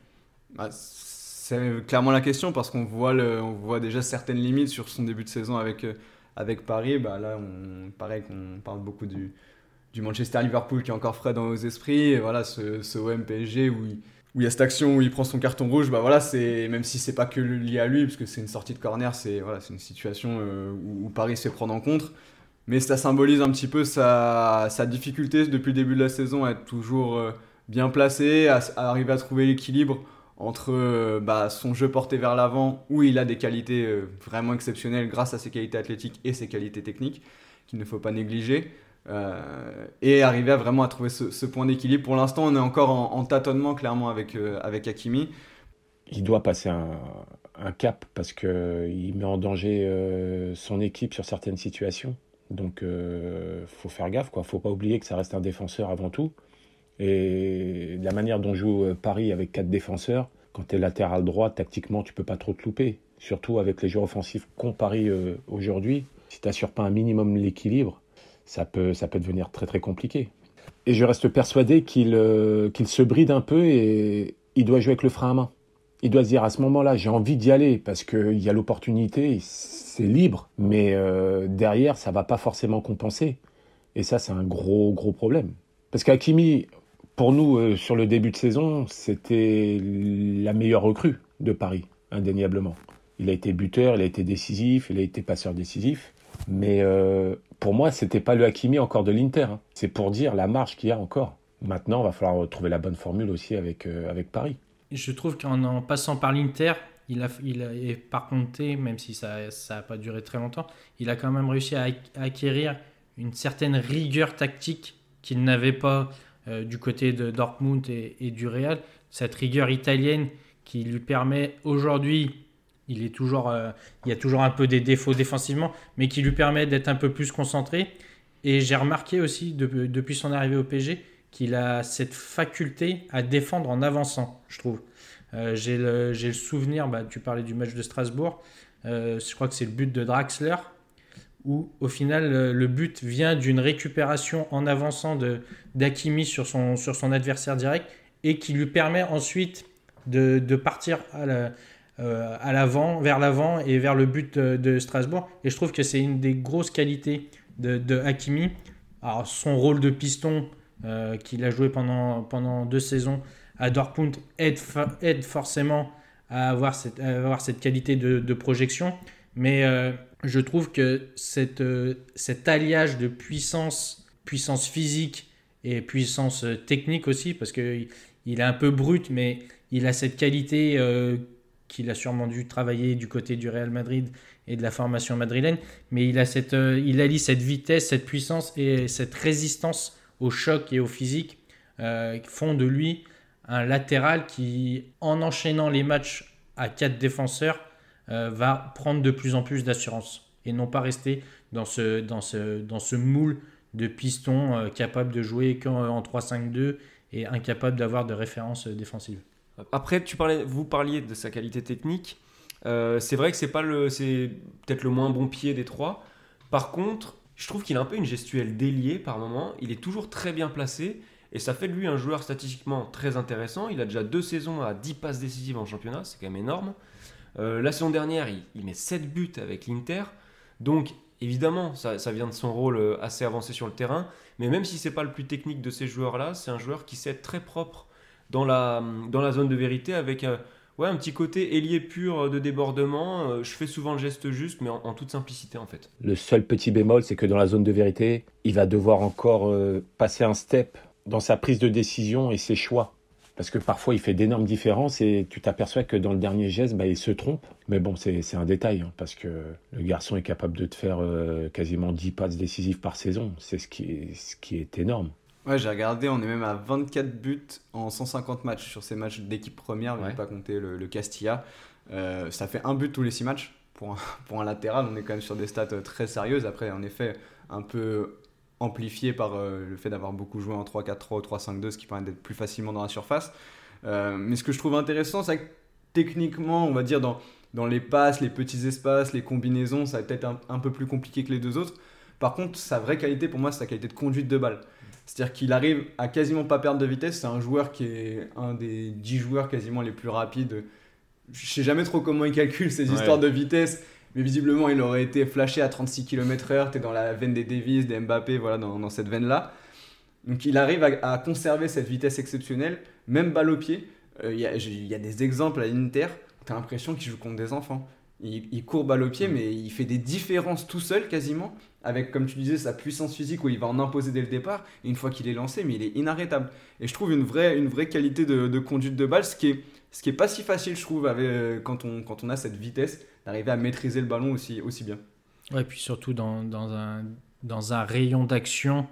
Bah, C'est clairement la question parce qu'on voit, voit déjà certaines limites sur son début de saison avec, euh, avec Paris. Bah, là, on, pareil qu'on parle beaucoup du, du Manchester-Liverpool qui est encore frais dans nos esprits. Et voilà, ce, ce OM PSG où il, où il y a cette action où il prend son carton rouge, bah voilà, c'est même si c'est pas que lié à lui, parce que c'est une sortie de corner, c'est voilà, une situation euh, où, Paris se fait prendre en contre, mais ça symbolise un petit peu sa, sa difficulté depuis le début de la saison à être toujours euh, bien placé, à, arriver à trouver l'équilibre entre euh, bah, son jeu porté vers l'avant, où il a des qualités vraiment exceptionnelles grâce à ses qualités athlétiques et ses qualités techniques qu'il ne faut pas négliger. Euh, et arriver à vraiment à trouver ce, point d'équilibre. Pour l'instant, on est encore en, tâtonnement clairement avec, euh, avec Hakimi. Il doit passer un, cap parce qu'il met en danger euh, son équipe sur certaines situations. Donc, il faut faire gaffe. Il ne faut pas oublier que ça reste un défenseur avant tout. Et la manière dont joue Paris avec quatre défenseurs, quand tu es latéral droit, tactiquement, tu peux pas trop te louper. Surtout avec les joueurs offensifs qu'on Paris aujourd'hui. Si tu n'assures pas un minimum l'équilibre, ça peut, ça peut devenir très très compliqué. Et je reste persuadé qu'il euh, qu'il se bride un peu et il doit jouer avec le frein à main. Il doit se dire à ce moment-là, j'ai envie d'y aller parce qu'il y a l'opportunité, c'est libre, mais euh, derrière, ça va pas forcément compenser. Et ça, c'est un gros, gros problème. Parce qu'Akimi, pour nous, euh, sur le début de saison, c'était la meilleure recrue de Paris, indéniablement. Il a été buteur, il a été décisif, il a été passeur décisif. Mais pour moi, c'était pas le Hakimi encore de l'Inter. Hein. C'est pour dire la marge qu'il y a encore. Maintenant, il va falloir trouver la bonne formule aussi avec, euh, avec Paris. Je trouve qu'en passant par l'Inter, il a, il et par contre, même si ça n'a pas duré très longtemps, il a quand même réussi à, acquérir une certaine rigueur tactique qu'il n'avait pas euh, du côté de Dortmund et, et, du Real. Cette rigueur italienne qui lui permet aujourd'hui il, est toujours, euh, y a toujours un peu des défauts défensivement, mais qui lui permet d'être un peu plus concentré. Et j'ai remarqué aussi depuis son arrivée au PG qu'il a cette faculté à défendre en avançant, je trouve. Euh, j'ai le, souvenir, bah, tu parlais du match de Strasbourg, euh, je crois que c'est le but de Draxler, où au final le, but vient d'une récupération en avançant d'Akimi sur son, adversaire direct et qui lui permet ensuite de partir à la, euh, à l'avant, vers l'avant et vers le but de, Strasbourg. Et je trouve que c'est une des grosses qualités de, Hakimi. Alors, son rôle de piston euh, qu'il a joué pendant, pendant deux saisons à Dortmund aide, aide forcément à avoir cette, avoir cette qualité de, projection. Mais euh, je trouve que cette, cet alliage de puissance, puissance physique et puissance technique aussi, parce qu'il il est un peu brut, mais il a cette qualité qu'il a sûrement dû travailler du côté du Real Madrid et de la formation madrilène, mais il, a cette, euh, il allie cette vitesse, cette puissance et cette résistance au choc et au physique euh, qui font de lui un latéral qui, en enchaînant les matchs à quatre défenseurs, euh, va prendre de plus en plus d'assurance et non pas rester dans ce, dans ce, dans ce moule de piston capable de jouer qu'en 3-5-2 et incapable d'avoir de référence défensive. Après, tu parlais, vous parliez de sa qualité technique. Euh, c'est vrai que c'est pas le, c'est peut-être le moins bon pied des trois. Par contre, je trouve qu'il a un peu une gestuelle déliée par moment. Il est toujours très bien placé et ça fait de lui un joueur statistiquement très intéressant. Il a déjà deux saisons à 10 passes décisives en championnat, c'est quand même énorme. Euh, la saison dernière, il, met 7 buts avec l'Inter. Donc, évidemment, ça, ça, vient de son rôle euh, assez avancé sur le terrain. Mais même si c'est pas le plus technique de ces joueurs-là, c'est un joueur qui sait être très propre dans la, dans la zone de vérité avec euh, ouais, un petit côté ailier pur de débordement. Euh, je fais souvent le geste juste, mais en, toute simplicité en fait. Le seul petit bémol, c'est que dans la zone de vérité, il va devoir encore euh, passer un step dans sa prise de décision et ses choix. Parce que parfois, il fait d'énormes différences et tu t'aperçois que dans le dernier geste, bah, il se trompe. Mais bon, c'est un détail, hein, parce que le garçon est capable de te faire quasiment 10 passes décisives par saison. C'est ce qui ce qui est énorme. Ouais, j'ai regardé, on est même à 24 buts en 150 matchs sur ces matchs d'équipe première, je Ouais. vais pas compter le, le Castilla. Euh, ça fait un but tous les 6 matchs. Pour un, pour un latéral, on est quand même sur des stats euh, très sérieuses. Après, en effet, un peu amplifié par euh, le fait d'avoir beaucoup joué en 3-4-3 ou 3-5-2, ce qui permet d'être plus facilement dans la surface. Euh, mais ce que je trouve intéressant, c'est que techniquement, on va dire dans, dans les passes, les petits espaces, les combinaisons, ça va peut-être un, un peu plus compliqué que les deux autres. Par contre, sa vraie qualité pour moi, c'est sa qualité de conduite de balle. C'est-à-dire qu'il arrive à quasiment pas perdre de vitesse. C'est un joueur qui est un des 10 joueurs quasiment les plus rapides. Je sais jamais trop comment il calcule ces Ouais. histoires de vitesse, mais visiblement il aurait été flashé à 36 km/h. Tu es dans la veine des Davis, des Mbappé, voilà, dans, dans cette veine-là. Donc il arrive à, à conserver cette vitesse exceptionnelle, même balle au pied. Euh, Il y, y a des exemples à l'Inter, tu as l'impression qu'il joue contre des enfants. Il, il court balle au pied, mais il fait des différences tout seul quasiment, avec, comme tu disais, sa puissance physique où il va en imposer dès le départ. Et une fois qu'il est lancé, mais il est inarrêtable. Et je trouve une vraie, une vraie qualité de, de conduite de balle, ce qui est, ce qui est pas si facile, je trouve, avec, euh, quand, on, quand on a cette vitesse, d'arriver à maîtriser le ballon aussi, aussi bien. Ouais, puis surtout dans, dans un, dans un rayon d'action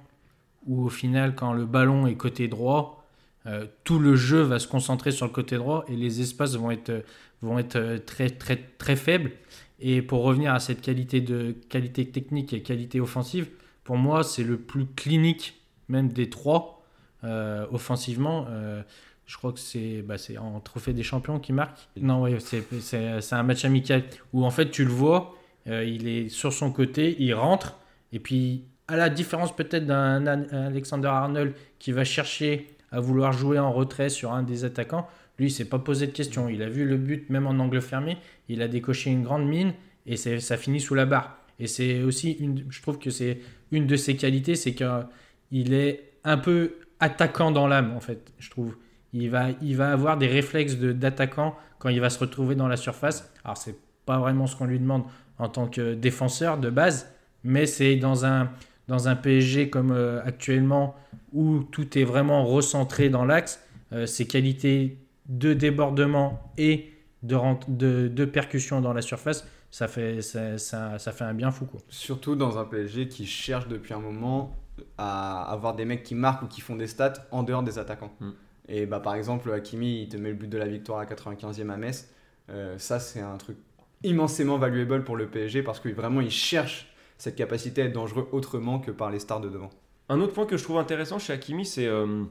où au final, quand le ballon est côté droit, euh, tout le jeu va se concentrer sur le côté droit et les espaces vont être, vont être euh, très, très, très faibles. Et pour revenir à cette qualité, de, qualité technique et qualité offensive, pour moi, c'est le plus clinique même des trois euh, offensivement. Euh, je crois que c'est bah, en trophée des champions qui marque. Non, ouais, c'est un match amical où en fait tu le vois, euh, il est sur son côté, il rentre, et puis à la différence peut-être d'un An- Alexander Arnold qui va chercher à vouloir jouer en retrait sur un des attaquants, lui il s'est pas posé de questions. Il a vu le but même en angle fermé, il a décoché une grande mine et ça finit sous la barre. Et c'est aussi une, je trouve que c'est une de ses qualités, c'est qu'il est un peu attaquant dans l'âme en fait, je trouve. Il va, il va avoir des réflexes de- d'attaquant quand il va se retrouver dans la surface. Alors, c'est pas vraiment ce qu'on lui demande en tant que défenseur de base, mais c'est dans un, dans un PSG comme euh, actuellement où tout est vraiment recentré dans l'axe, euh, ses qualités de débordement et de, rent- de, de percussion dans la surface, ça fait, ça, ça, ça fait un bien fou. Quoi. Surtout dans un PSG qui cherche depuis un moment à avoir des mecs qui marquent ou qui font des stats en dehors des attaquants. Mm. Et bah, par exemple, Hakimi, il te met le but de la victoire à 95e à Metz. Euh, ça, c'est un truc immensément valuable pour le PSG parce que vraiment, il cherche cette capacité à être dangereux autrement que par les stars de devant. Un autre point que je trouve intéressant chez Hakimi, c'est euh,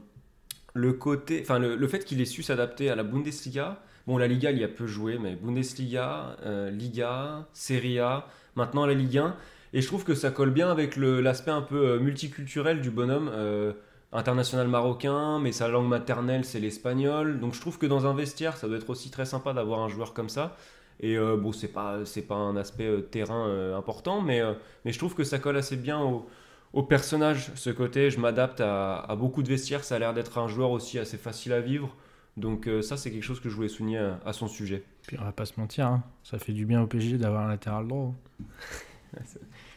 le côté, enfin le, le fait qu'il ait su s'adapter à la Bundesliga. Bon, la Liga, il y a peu joué, mais Bundesliga, euh, Liga, Serie A, maintenant la Ligue 1. Et je trouve que ça colle bien avec l'aspect un peu euh, multiculturel du bonhomme, euh, international marocain, mais sa langue maternelle c'est l'espagnol. Donc je trouve que dans un vestiaire, ça doit être aussi très sympa d'avoir un joueur comme ça. Et bon, c'est pas, pas un aspect terrain important, mais, mais je trouve que ça colle assez bien au, au personnage, ce côté, je m'adapte à, à beaucoup de vestiaires, ça a l'air d'être un joueur aussi assez facile à vivre. Donc euh, ça, c'est quelque chose que je voulais souligner à, à son sujet. Puis on va pas se mentir, hein, ça fait du bien au PSG d'avoir un latéral droit.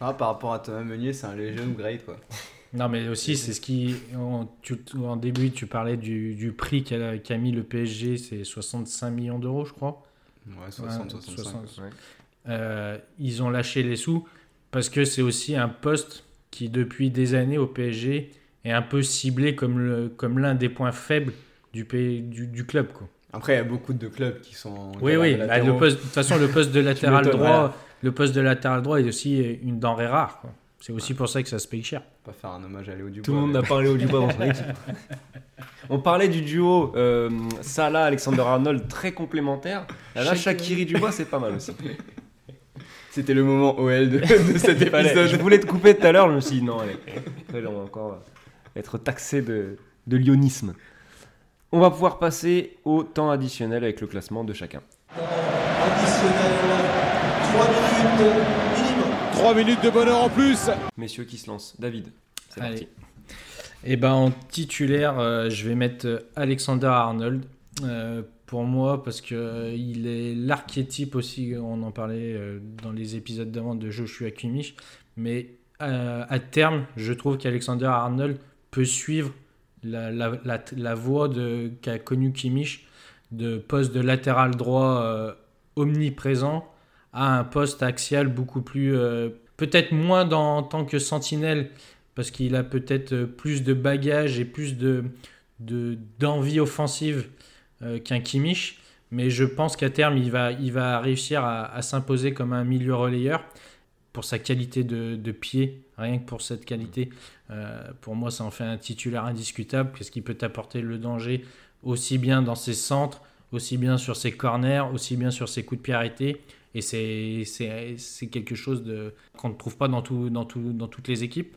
Ah, par rapport à Thomas Meunier, c'est un Legion grade quoi. Non, mais aussi, c'est ce qui. En, tu- en début, tu parlais du, du prix qu'a mis le PSG, c'est 65 millions d'euros, je crois. Ouais, 60, Ouais, 65. 60. Ouais. Euh, ils ont lâché les sous parce que c'est aussi un poste qui, depuis des années au PSG, est un peu ciblé comme le- comme l'un des points faibles du, pays, du, du club. Quoi. Après, il y a beaucoup de clubs qui sont. Oui, oui. de bah, latéraux. le poste, de toute façon, le poste de latéral droit, voilà. le poste de latéral droit est aussi une denrée rare. quoi. C'est aussi pour ça que ça se paye cher. On va pas faire un hommage à Léo Dubois. Tout le monde mais- a parlé au Dubois dans son équipe. On parlait du duo euh, Salah Alexander Arnold très complémentaire. Là, Shakiri Dubois, c'est pas mal aussi. C'était le moment OL de, de cet épisode. je voulais te couper tout à l'heure, je me suis dit non, allez, après, là, on va encore être taxé de, de lyonisme. On va pouvoir passer au temps additionnel avec le classement de chacun. Additionnel, 3 minutes minimum. 3 minutes de bonheur en plus. Messieurs qui se lancent. David, c'est Allez. parti. Et ben en titulaire, euh, je vais mettre euh, Alexander Arnold euh, pour moi parce que euh, il est l'archétype aussi. On en parlait euh, dans les épisodes d'avant de Joshua Kimmich, mais euh, à terme, je trouve qu'Alexander Arnold peut suivre la, la, la, voie qu'a connue Kimmich de poste de latéral droit omniprésent à un poste axial beaucoup plus. peut-être moins dans, en tant que sentinelle, parce qu'il a peut-être plus de bagages et plus de, de- d'envie offensive qu'un Kimmich. Mais je pense qu'à terme, il va, il va réussir à, s'imposer comme un milieu relayeur pour sa qualité de, pied, rien que pour cette qualité. euh, pour moi, ça en fait un titulaire indiscutable, parce qu'il peut apporter le danger aussi bien dans ses centres, aussi bien sur ses corners, aussi bien sur ses coups de pied arrêtés. Et c'est, quelque chose qu'on ne trouve pas dans, tout, dans, tout, dans toutes les équipes.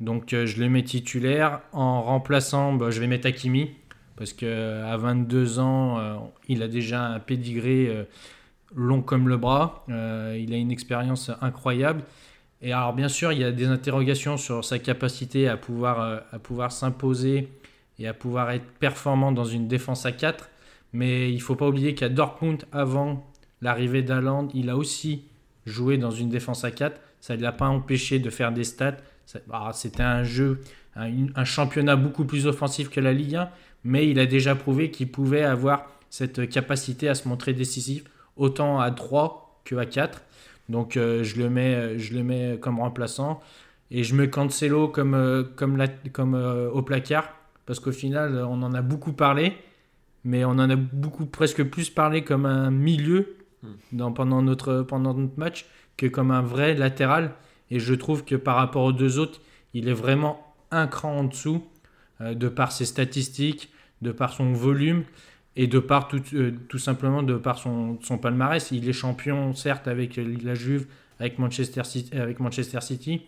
Donc euh, je le mets titulaire. En remplaçant, bah, je vais mettre Hakimi. Parce qu'à 22 ans, euh, il a déjà un pédigré euh, long comme le bras. Euh, il a une expérience incroyable. Et alors bien sûr, il y a des interrogations sur sa capacité à pouvoir, euh, à pouvoir s'imposer et à pouvoir être performant dans une défense à 4. Mais il ne faut pas oublier qu'à Dortmund, avant l'arrivée d'Haaland, il a aussi joué dans une défense à 4. Ça ne l'a pas empêché de faire des stats. Bah, C'était un jeu, un championnat beaucoup plus offensif que la Ligue 1, mais il a déjà prouvé qu'il pouvait avoir cette capacité à se montrer décisif, autant à 3 que à 4. Donc euh, je, le mets, euh, je le mets comme remplaçant. Et je mets Cancelo comme, euh, comme, la- comme euh, au placard, parce qu'au final, on en a beaucoup parlé, mais on en a beaucoup presque plus parlé comme un milieu dans, pendant, notre, pendant notre match que comme un vrai latéral. Et je trouve que par rapport aux deux autres, il est vraiment un cran en dessous, de par ses statistiques, de par son volume et de par tout, euh, simplement de par son, palmarès. Il est champion, certes, avec la Juve, avec Manchester City, avec Manchester City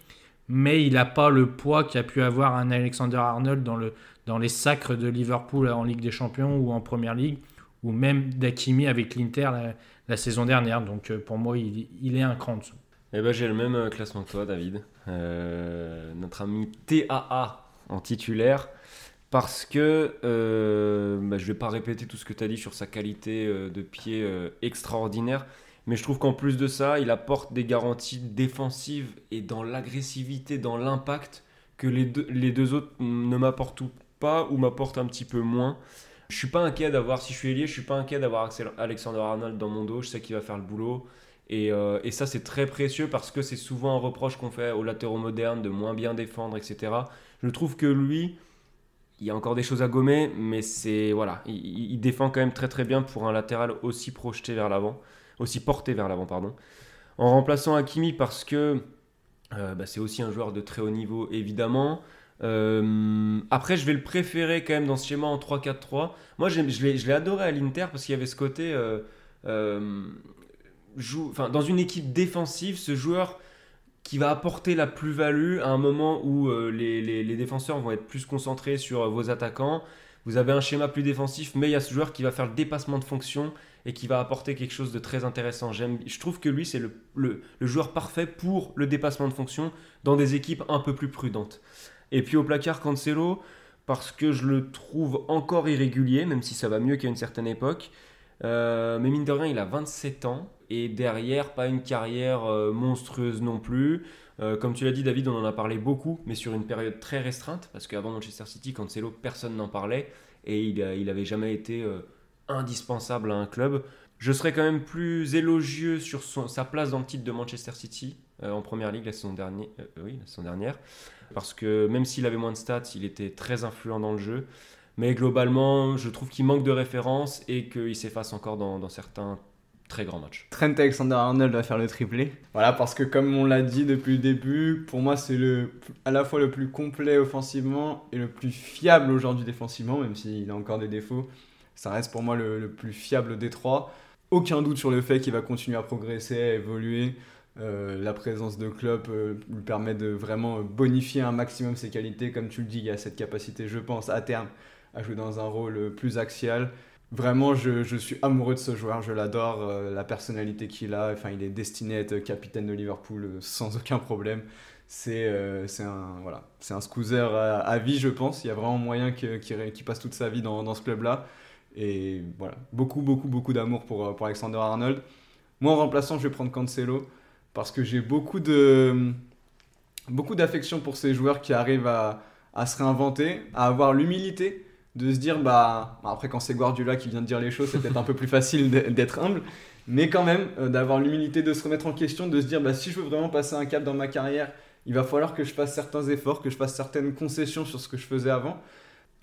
mais il n'a pas le poids qu'a pu avoir un Alexander Arnold dans, le, dans les sacres de Liverpool en Ligue des Champions ou en Première Ligue, ou même d'Akimi avec l'Inter la, saison dernière. Donc euh, pour moi, il, est un cran. Eh ben, j'ai le même euh, classement que toi, David. Notre ami TAA en titulaire. Parce que euh, bah, je vais pas répéter tout ce que tu as dit sur sa qualité euh, de pied euh, extraordinaire. Mais je trouve qu'en plus de ça, il apporte des garanties défensives et dans l'agressivité, dans l'impact que les deux, les deux autres ne m'apportent pas ou m'apportent un petit peu moins. Je suis pas inquiet d'avoir, si je suis ailier, je suis pas inquiet d'avoir Alexander Arnold dans mon dos. Je sais qu'il va faire le boulot. Et, et ça, c'est très précieux parce que c'est souvent un reproche qu'on fait aux latéraux modernes de moins bien défendre, etc. Je trouve que lui, il y a encore des choses à gommer, mais c'est voilà, il, défend quand même très très bien pour un latéral aussi projeté vers l'avant, aussi porté vers l'avant, pardon. En remplaçant Hakimi parce que euh, bah, c'est aussi un joueur de très haut niveau, évidemment. Euh, après, je vais le préférer quand même dans ce schéma en 3-4-3. Moi, je l'ai adoré à l'Inter parce qu'il y avait ce côté. euh, dans une équipe défensive, ce joueur qui va apporter la plus-value à un moment où euh, les, les- défenseurs vont être plus concentrés sur euh, vos attaquants. Vous avez un schéma plus défensif, mais il y a ce joueur qui va faire le dépassement de fonction et qui va apporter quelque chose de très intéressant. J'aime, je trouve que lui, c'est le, le- le joueur parfait pour le dépassement de fonction dans des équipes un peu plus prudentes. Et puis au placard, Cancelo, parce que je le trouve encore irrégulier, même si ça va mieux qu'à une certaine époque. Euh, mais mine de rien, il a 27 ans et derrière, pas une carrière euh, monstrueuse non plus. Euh, comme tu l'as dit, David, on en a parlé beaucoup, mais sur une période très restreinte, parce qu'avant Manchester City, Cancelo, personne n'en parlait et il, avait jamais été indispensable à un club. Je serais quand même plus élogieux sur sa place dans le titre de Manchester City en première ligue la saison, dernière, oui, la saison dernière. Parce que même s'il avait moins de stats, il était très influent dans le jeu. Mais globalement, je trouve qu'il manque de références et qu'il s'efface encore dans, certains très grands matchs. Trent Alexander-Arnold va faire le triplé. Voilà, parce que comme on l'a dit depuis le début, pour moi c'est à la fois le plus complet offensivement et le plus fiable aujourd'hui défensivement, même s'il a encore des défauts. Ça reste pour moi le, plus fiable des trois. Aucun doute sur le fait qu'il va continuer à progresser, à évoluer. Euh, la présence de Klopp euh, lui permet de vraiment bonifier un maximum ses qualités. Comme tu le dis, il a cette capacité, je pense, à terme, à jouer dans un rôle plus axial. Vraiment, je, je suis amoureux de ce joueur, je l'adore, euh, la personnalité qu'il a. Enfin, il est destiné à être capitaine de Liverpool euh, sans aucun problème. C'est euh, un, voilà, un scoozer à, vie, je pense. Il y a vraiment moyen qu'il qu'il passe toute sa vie dans, dans ce club-là. Et voilà, beaucoup, beaucoup, beaucoup d'amour pour, euh, pour Alexander Arnold. Moi, en remplaçant, je vais prendre Cancelo parce que j'ai beaucoup de beaucoup d'affection pour ces joueurs qui arrivent à, à se réinventer, à avoir l'humilité de se dire, bah, après quand c'est Guardiola qui vient de dire les choses, c'est peut-être un peu plus facile d'être humble, mais quand même euh, d'avoir l'humilité de se remettre en question, de se dire, bah, si je veux vraiment passer un cap dans ma carrière, il va falloir que je fasse certains efforts, que je fasse certaines concessions sur ce que je faisais avant.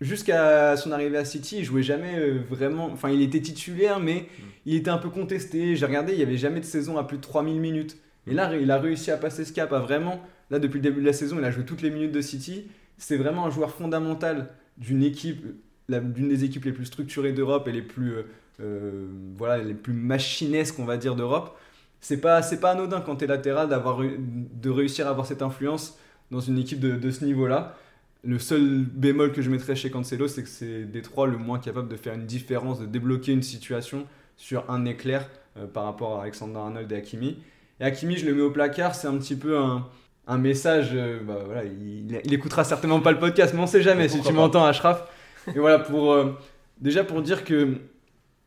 Jusqu'à son arrivée à City, il jouait jamais euh, vraiment. Enfin, il était titulaire, mais il était un peu contesté. J'ai regardé, il n'y avait jamais de saison à plus de 3000 minutes. Et là, il a réussi à passer ce cap, à vraiment. Là, depuis le début de la saison, il a joué toutes les minutes de City. C'est vraiment un joueur fondamental d'une équipe, d'une des équipes les plus structurées d'Europe et les plus, euh, euh, voilà, les plus machinesques, on va dire, d'Europe. C'est pas, c'est pas anodin quand tu es latéral d'avoir, de réussir à avoir cette influence dans une équipe de, de ce niveau-là. Le seul bémol que je mettrais chez Cancelo, c'est que c'est Détroit le moins capable de faire une différence, de débloquer une situation sur un éclair euh, par rapport à Alexander Arnold et Hakimi. Et Hakimi, je le mets au placard, c'est un petit peu un, un message. Euh, bah, voilà, il, il, écoutera certainement pas le podcast, mais on sait jamais si tu m'entends, Ashraf. Et voilà, pour, euh, déjà pour dire que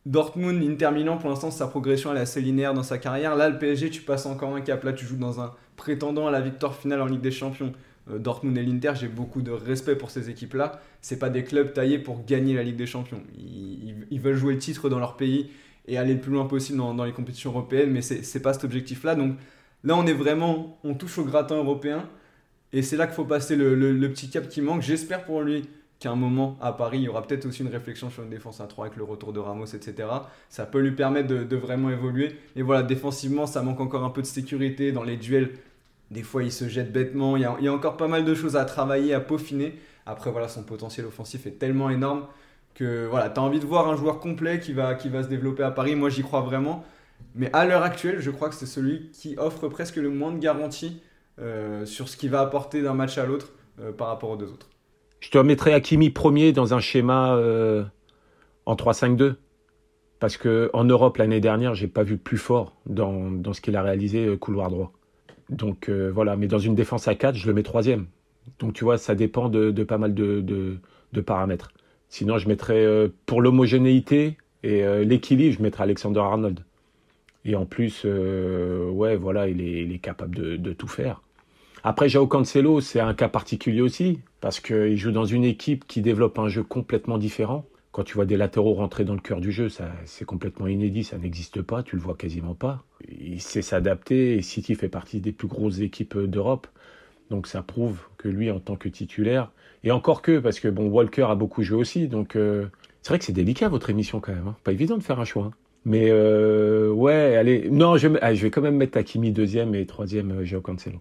Dortmund, Inter Milan, pour l'instant, sa progression elle est assez linéaire dans sa carrière. Là, le PSG, tu passes encore un cap. Là, tu joues dans un prétendant à la victoire finale en Ligue des Champions. Euh, Dortmund et l'Inter, j'ai beaucoup de respect pour ces équipes-là. C'est pas des clubs taillés pour gagner la Ligue des Champions. Ils, veulent jouer le titre dans leur pays et aller le plus loin possible dans, les compétitions européennes, mais c'est pas cet objectif-là. Donc là, on est vraiment, on touche au gratin européen et c'est là qu'il faut passer le, petit cap qui manque. J'espère pour lui qu'à un moment à Paris, il y aura peut-être aussi une réflexion sur une défense à 3 avec le retour de Ramos, etc. Ça peut lui permettre de, vraiment évoluer. Et voilà, défensivement, ça manque encore un peu de sécurité dans les duels des fois, il se jette bêtement. Il y, a, encore pas mal de choses à travailler, à peaufiner. Après, voilà, son potentiel offensif est tellement énorme que voilà, tu as envie de voir un joueur complet qui va, qui va se développer à Paris. Moi, j'y crois vraiment. Mais à l'heure actuelle, je crois que c'est celui qui offre presque le moins de garanties euh, sur ce qu'il va apporter d'un match à l'autre euh, par rapport aux deux autres. Je te remettrai Hakimi premier dans un schéma euh, en 3-5-2. Parce qu'en Europe, l'année dernière, j'ai pas vu plus fort dans, ce qu'il a réalisé couloir droit. Donc euh, voilà, mais dans une défense à 4, je le mets troisième. Donc tu vois, ça dépend de, pas mal de, paramètres. Sinon, je mettrais euh, pour l'homogénéité et euh, l'équilibre, je mettrais Alexander Arnold. Et en plus, ouais, voilà, il est, capable de, tout faire. Après, Jao Cancelo, c'est un cas particulier aussi, parce qu'il joue dans une équipe qui développe un jeu complètement différent quand tu vois des latéraux rentrer dans le cœur du jeu, c'est complètement inédit, ça n'existe pas, tu le vois quasiment pas. Il sait s'adapter et City fait partie des plus grosses équipes d'Europe. Donc ça prouve que lui, en tant que titulaire, et encore que, parce que bon, Walker a beaucoup joué aussi, donc euh, c'est vrai que c'est délicat votre émission quand même. Hein. Pas évident de faire un choix. Hein. Mais euh, ouais, allez, non, je, je, vais quand même mettre Takimi deuxième et troisième, euh, Joao Cancelo.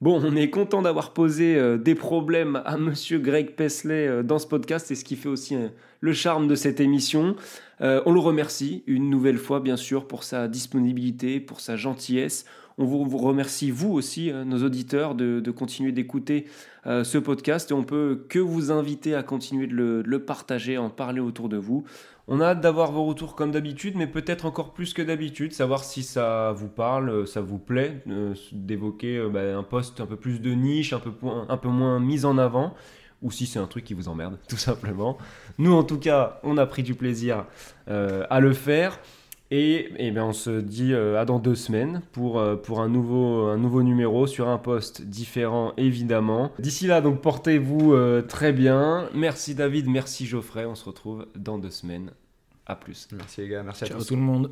Bon, on est content d'avoir posé euh, des problèmes à monsieur Greg Pesley euh, dans ce podcast, c'est ce qui fait aussi euh, le charme de cette émission. on le remercie une nouvelle fois, bien sûr, pour sa disponibilité, pour sa gentillesse. On vous, remercie, vous aussi, nos auditeurs, de, continuer d'écouter ce podcast et on peut que vous inviter à continuer de le, de le partager, en parler autour de vous. On a hâte d'avoir vos retours comme d'habitude, mais peut-être encore plus que d'habitude, savoir si ça vous parle, ça vous plaît, euh, d'évoquer euh, bah, un poste un peu plus de niche, un peu, moins mis en avant, ou si c'est un truc qui vous emmerde, tout simplement. Nous, en tout cas, on a pris du plaisir euh, à le faire. Et, eh bien, on se dit à dans deux semaines pour, pour un, nouveau, un nouveau numéro sur un poste différent, évidemment. D'ici là, donc portez-vous très bien. Merci David, merci Geoffrey. On se retrouve dans deux semaines. A plus. Merci les gars, merci Ciao à tous. tout le monde.